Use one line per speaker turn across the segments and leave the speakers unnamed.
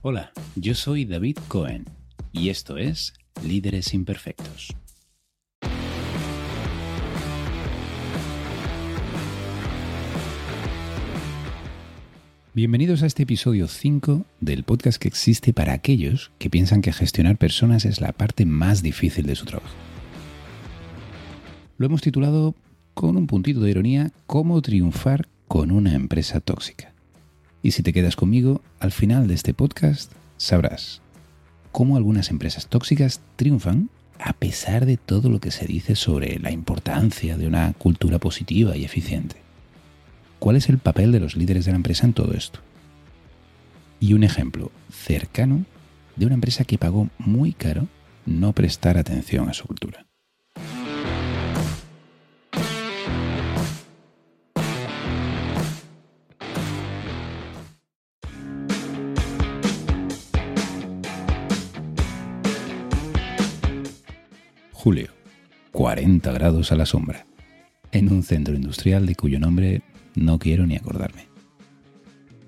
Hola, yo soy David Cohen y esto es Líderes Imperfectos. Bienvenidos a este episodio 5 del podcast que existe para aquellos que piensan que gestionar personas es la parte más difícil de su trabajo. Lo hemos titulado con un puntito de ironía, Cómo triunfar con una empresa tóxica. Y si te quedas conmigo, al final de este podcast sabrás cómo algunas empresas tóxicas triunfan a pesar de todo lo que se dice sobre la importancia de una cultura positiva y eficiente. ¿Cuál es el papel de los líderes de la empresa en todo esto? Y un ejemplo cercano de una empresa que pagó muy caro no prestar atención a su cultura. Julio, 40 grados a la sombra, en un centro industrial de cuyo nombre no quiero ni acordarme.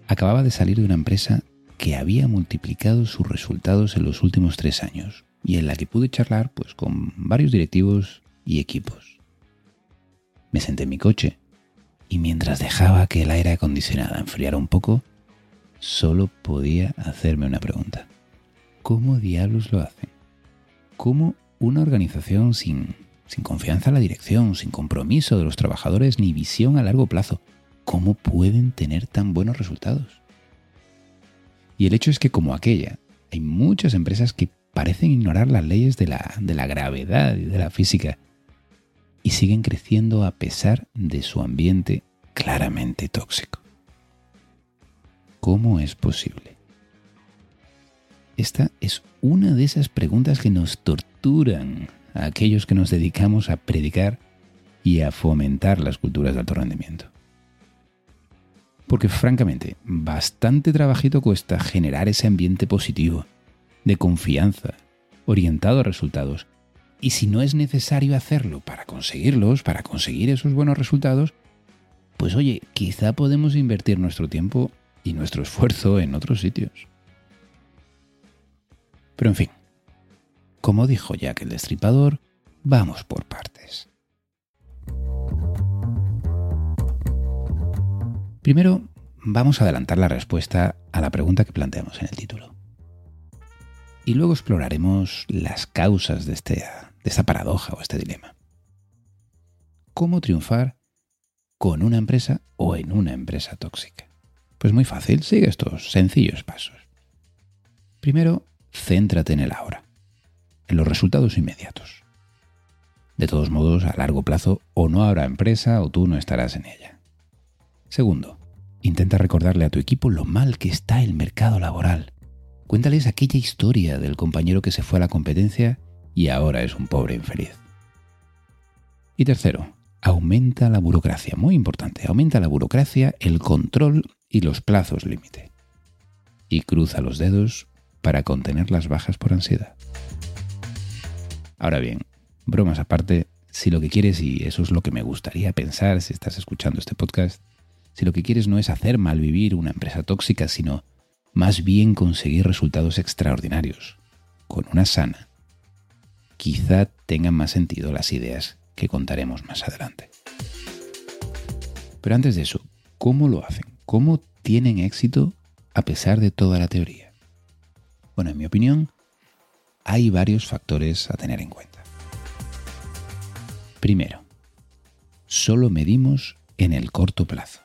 Acababa de salir de una empresa que había multiplicado sus resultados en los últimos tres años y en la que pude charlar pues, con varios directivos y equipos. Me senté en mi coche y mientras dejaba que el aire acondicionado enfriara un poco, solo podía hacerme una pregunta. ¿Cómo diablos lo hacen? ¿Cómo una organización sin, confianza en la dirección, sin compromiso de los trabajadores ni visión a largo plazo, ¿cómo pueden tener tan buenos resultados? Y el hecho es que como aquella, hay muchas empresas que parecen ignorar las leyes de la gravedad y de la física y siguen creciendo a pesar de su ambiente claramente tóxico. ¿Cómo es posible? Esta es una de esas preguntas que nos torturan a aquellos que nos dedicamos a predicar y a fomentar las culturas de alto rendimiento. Porque francamente, bastante trabajito cuesta generar ese ambiente positivo, de confianza, orientado a resultados. Y si no es necesario hacerlo para conseguirlos, para conseguir esos buenos resultados, pues oye, quizá podemos invertir nuestro tiempo y nuestro esfuerzo en otros sitios. Pero en fin, como dijo Jack el Destripador, vamos por partes. Primero, vamos a adelantar la respuesta a la pregunta que planteamos en el título. Y luego exploraremos las causas de, este, de esta paradoja o este dilema. ¿Cómo triunfar con una empresa o en una empresa tóxica? Pues muy fácil, sigue estos sencillos pasos. Primero, céntrate en el ahora, en los resultados inmediatos. De todos modos, a largo plazo o no habrá empresa o tú no estarás en ella. Segundo, intenta recordarle a tu equipo lo mal que está el mercado laboral. Cuéntales aquella historia del compañero que se fue a la competencia y ahora es un pobre infeliz. Y tercero, aumenta la burocracia, muy importante, aumenta la burocracia, el control y los plazos límite. Y cruza los dedos para contener las bajas por ansiedad. Ahora bien, bromas aparte, si lo que quieres, y eso es lo que me gustaría pensar si estás escuchando este podcast, si lo que quieres no es hacer malvivir una empresa tóxica, sino más bien conseguir resultados extraordinarios, con una sana, quizá tengan más sentido las ideas que contaremos más adelante. Pero antes de eso, ¿cómo lo hacen? ¿Cómo tienen éxito a pesar de toda la teoría? Bueno, en mi opinión, hay varios factores a tener en cuenta. Primero, solo medimos en el corto plazo.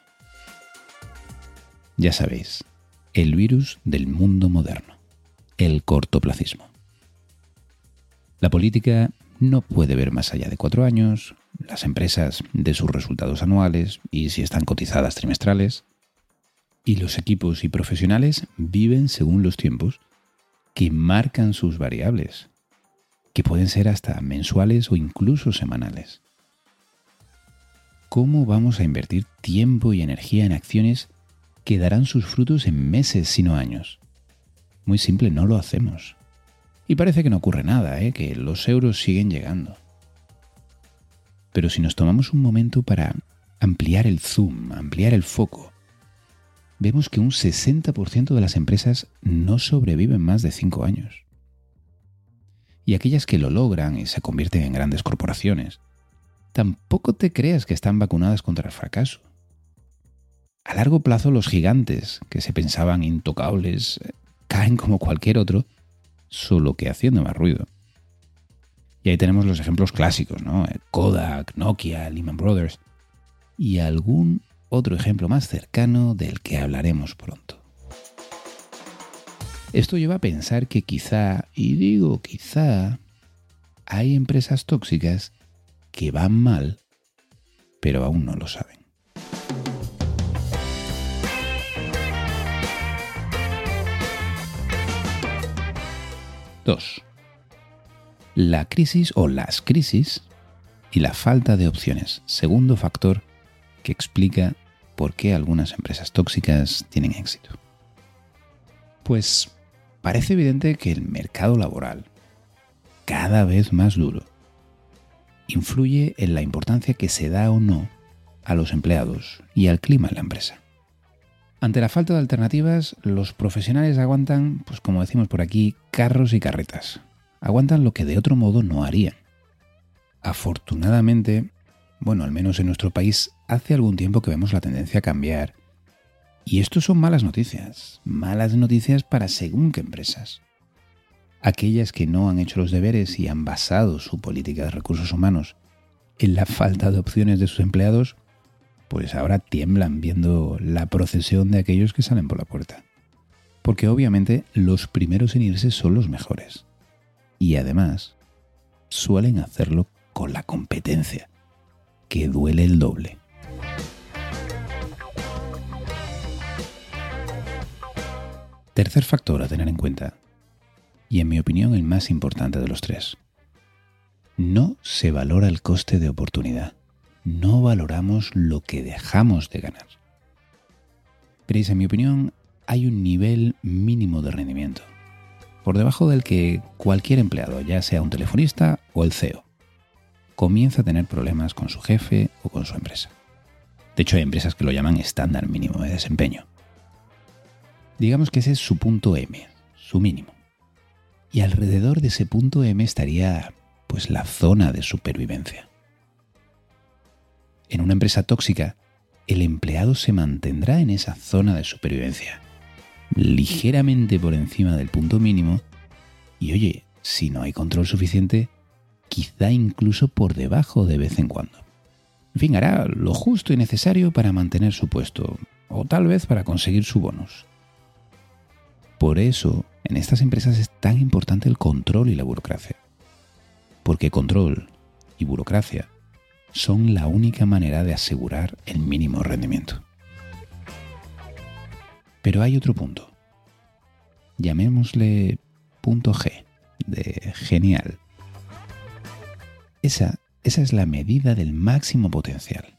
Ya sabéis, el virus del mundo moderno, el cortoplacismo. La política no puede ver más allá de cuatro años, las empresas de sus resultados anuales y si están cotizadas trimestrales, y los equipos y profesionales viven según los tiempos que marcan sus variables, que pueden ser hasta mensuales o incluso semanales. ¿Cómo vamos a invertir tiempo y energía en acciones que darán sus frutos en meses, sino años? Muy simple, no lo hacemos. Y parece que no ocurre nada, ¿eh? que los euros siguen llegando. Pero si nos tomamos un momento para ampliar el zoom, ampliar el foco, vemos que un 60% de las empresas no sobreviven más de 5 años. Y aquellas que lo logran y se convierten en grandes corporaciones, tampoco te creas que están vacunadas contra el fracaso. A largo plazo los gigantes, que se pensaban intocables, eh, caen como cualquier otro, solo que haciendo más ruido. Y ahí tenemos los ejemplos clásicos, ¿no? Kodak, Nokia, Lehman Brothers y algún otro ejemplo más cercano del que hablaremos pronto. Esto lleva a pensar que quizá, y digo quizá, hay empresas tóxicas que van mal, pero aún no lo saben. Dos. La crisis o las crisis y la falta de opciones. Segundo factor que explica por qué algunas empresas tóxicas tienen éxito. Pues parece evidente que el mercado laboral, cada vez más duro, influye en la importancia que se da o no a los empleados y al clima en la empresa. Ante la falta de alternativas, los profesionales aguantan, pues como decimos por aquí, carros y carretas. Aguantan lo que de otro modo no harían. Afortunadamente, bueno, al menos en nuestro país, hace algún tiempo que vemos la tendencia a cambiar. Y esto son malas noticias, malas noticias para según qué empresas. Aquellas que no han hecho los deberes y han basado su política de recursos humanos en la falta de opciones de sus empleados, pues ahora tiemblan viendo la procesión de aquellos que salen por la puerta. Porque obviamente los primeros en irse son los mejores. Y además, suelen hacerlo con la competencia que duele el doble. Tercer factor a tener en cuenta, y en mi opinión el más importante de los tres. No se valora el coste de oportunidad. No valoramos lo que dejamos de ganar. Pero en mi opinión hay un nivel mínimo de rendimiento, por debajo del que cualquier empleado, ya sea un telefonista o el CEO, comienza a tener problemas con su jefe o con su empresa. De hecho, hay empresas que lo llaman estándar mínimo de desempeño. Digamos que ese es su punto M, su mínimo. Y alrededor de ese punto M estaría pues la zona de supervivencia. En una empresa tóxica, el empleado se mantendrá en esa zona de supervivencia, ligeramente por encima del punto mínimo, y oye, si no hay control suficiente, quizá incluso por debajo de vez en cuando. En fin, hará lo justo y necesario para mantener su puesto, o tal vez para conseguir su bonus. Por eso, en estas empresas es tan importante el control y la burocracia. Porque control y burocracia son la única manera de asegurar el mínimo rendimiento. Pero hay otro punto. Llamémosle punto G, de genial. Esa, esa es la medida del máximo potencial.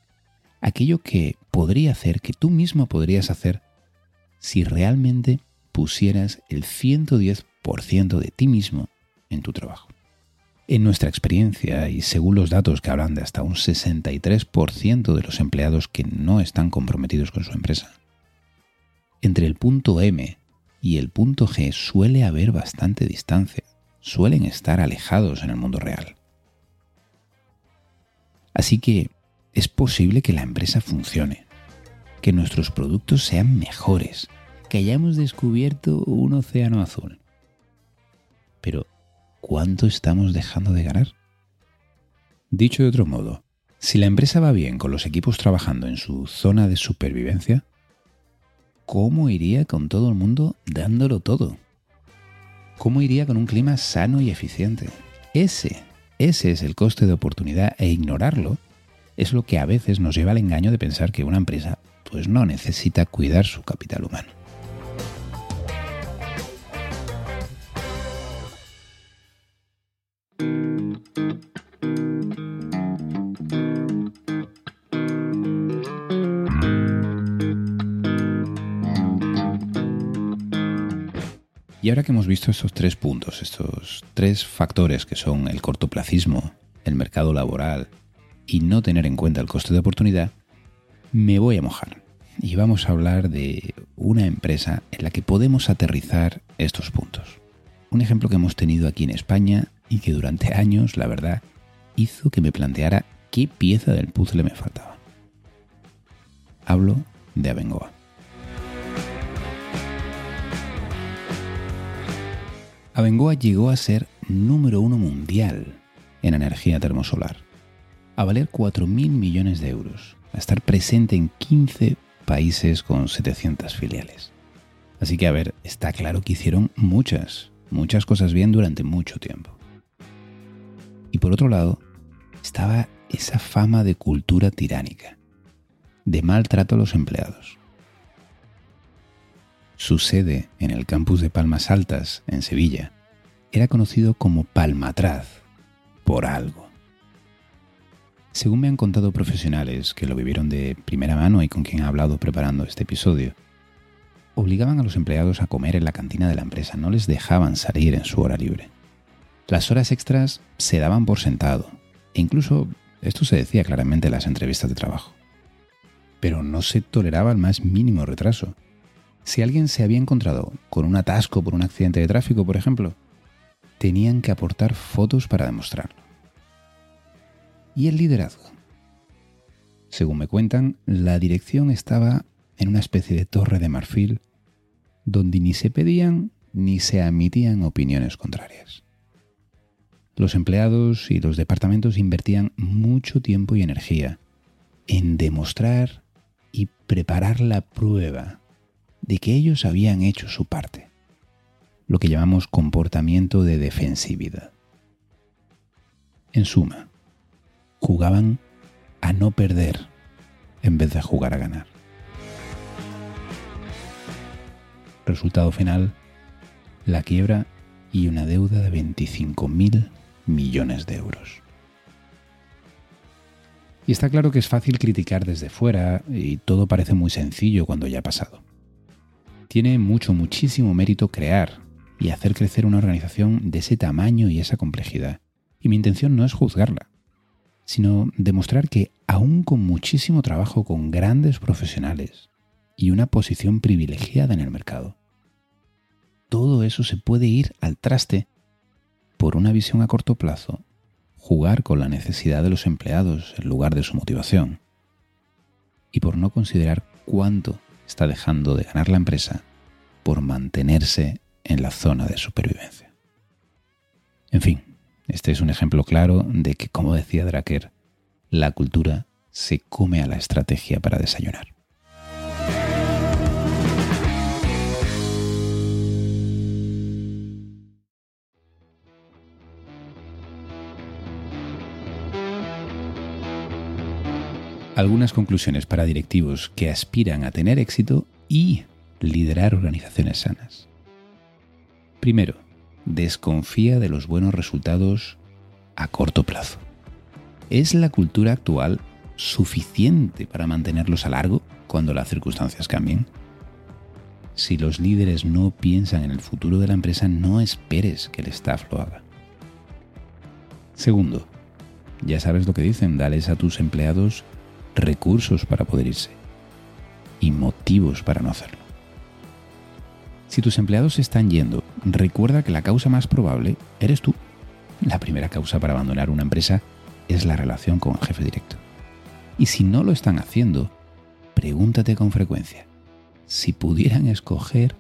Aquello que podría hacer, que tú mismo podrías hacer, si realmente pusieras el 110% de ti mismo en tu trabajo. En nuestra experiencia, y según los datos que hablan de hasta un 63% de los empleados que no están comprometidos con su empresa, entre el punto M y el punto G suele haber bastante distancia, suelen estar alejados en el mundo real. Así que es posible que la empresa funcione, que nuestros productos sean mejores, que hayamos descubierto un océano azul. Pero, ¿cuánto estamos dejando de ganar? Dicho de otro modo, si la empresa va bien con los equipos trabajando en su zona de supervivencia, ¿cómo iría con todo el mundo dándolo todo? ¿Cómo iría con un clima sano y eficiente? Ese ese es el coste de oportunidad e ignorarlo es lo que a veces nos lleva al engaño de pensar que una empresa pues no necesita cuidar su capital humano. Y ahora que hemos visto estos tres puntos, estos tres factores que son el cortoplacismo, el mercado laboral y no tener en cuenta el coste de oportunidad, me voy a mojar. y vamos a hablar de una empresa en la que podemos aterrizar estos puntos. Un ejemplo que hemos tenido aquí en España y que durante años, la verdad, hizo que me planteara qué pieza del puzzle me faltaba. Hablo de Abengoa. Abengoa llegó a ser número uno mundial en energía termosolar, a valer 4.000 millones de euros, a estar presente en 15 países con 700 filiales. Así que, a ver, está claro que hicieron muchas, muchas cosas bien durante mucho tiempo. Y por otro lado, estaba esa fama de cultura tiránica, de maltrato a los empleados. Su sede en el campus de Palmas Altas, en Sevilla, era conocido como Palmatraz, por algo. Según me han contado profesionales que lo vivieron de primera mano y con quien he hablado preparando este episodio, obligaban a los empleados a comer en la cantina de la empresa, no les dejaban salir en su hora libre. Las horas extras se daban por sentado, e incluso esto se decía claramente en las entrevistas de trabajo. Pero no se toleraba el más mínimo retraso. Si alguien se había encontrado con un atasco por un accidente de tráfico, por ejemplo, tenían que aportar fotos para demostrarlo. ¿Y el liderazgo? Según me cuentan, la dirección estaba en una especie de torre de marfil donde ni se pedían ni se admitían opiniones contrarias. Los empleados y los departamentos invertían mucho tiempo y energía en demostrar y preparar la prueba de que ellos habían hecho su parte, lo que llamamos comportamiento de defensividad. En suma, jugaban a no perder en vez de jugar a ganar. Resultado final, la quiebra y una deuda de 25.000 millones de euros. Y está claro que es fácil criticar desde fuera y todo parece muy sencillo cuando ya ha pasado. Tiene mucho, muchísimo mérito crear y hacer crecer una organización de ese tamaño y esa complejidad. Y mi intención no es juzgarla, sino demostrar que aún con muchísimo trabajo con grandes profesionales y una posición privilegiada en el mercado, todo eso se puede ir al traste por una visión a corto plazo, jugar con la necesidad de los empleados en lugar de su motivación, y por no considerar cuánto está dejando de ganar la empresa por mantenerse en la zona de supervivencia. En fin, este es un ejemplo claro de que, como decía Draker, la cultura se come a la estrategia para desayunar. Algunas conclusiones para directivos que aspiran a tener éxito y liderar organizaciones sanas. Primero, desconfía de los buenos resultados a corto plazo. ¿Es la cultura actual suficiente para mantenerlos a largo cuando las circunstancias cambien? Si los líderes no piensan en el futuro de la empresa, no esperes que el staff lo haga. Segundo, ya sabes lo que dicen, dales a tus empleados recursos para poder irse y motivos para no hacerlo. Si tus empleados se están yendo, recuerda que la causa más probable eres tú. La primera causa para abandonar una empresa es la relación con el jefe directo. Y si no lo están haciendo, pregúntate con frecuencia, si pudieran escoger,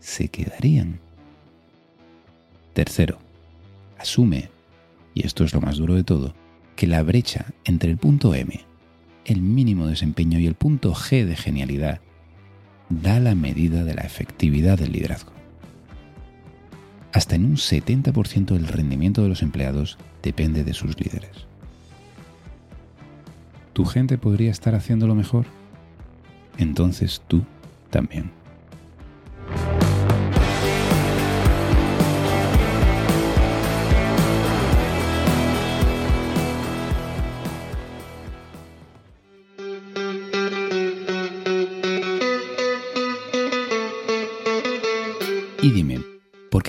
¿se quedarían? Tercero, asume, y esto es lo más duro de todo, que la brecha entre el punto M el mínimo desempeño y el punto G de genialidad da la medida de la efectividad del liderazgo. Hasta en un 70% del rendimiento de los empleados depende de sus líderes. ¿Tu gente podría estar haciéndolo mejor? Entonces tú también.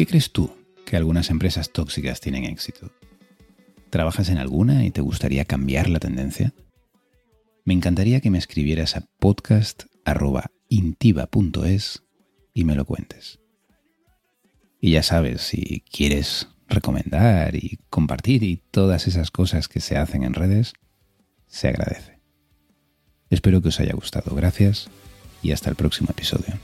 Qué crees tú que algunas empresas tóxicas tienen éxito? ¿Trabajas en alguna y te gustaría cambiar la tendencia? Me encantaría que me escribieras a podcast arroba intiva.es y me lo cuentes. Y ya sabes, si quieres recomendar y compartir y todas esas cosas que se hacen en redes, se agradece. Espero que os haya gustado. Gracias y hasta el próximo episodio.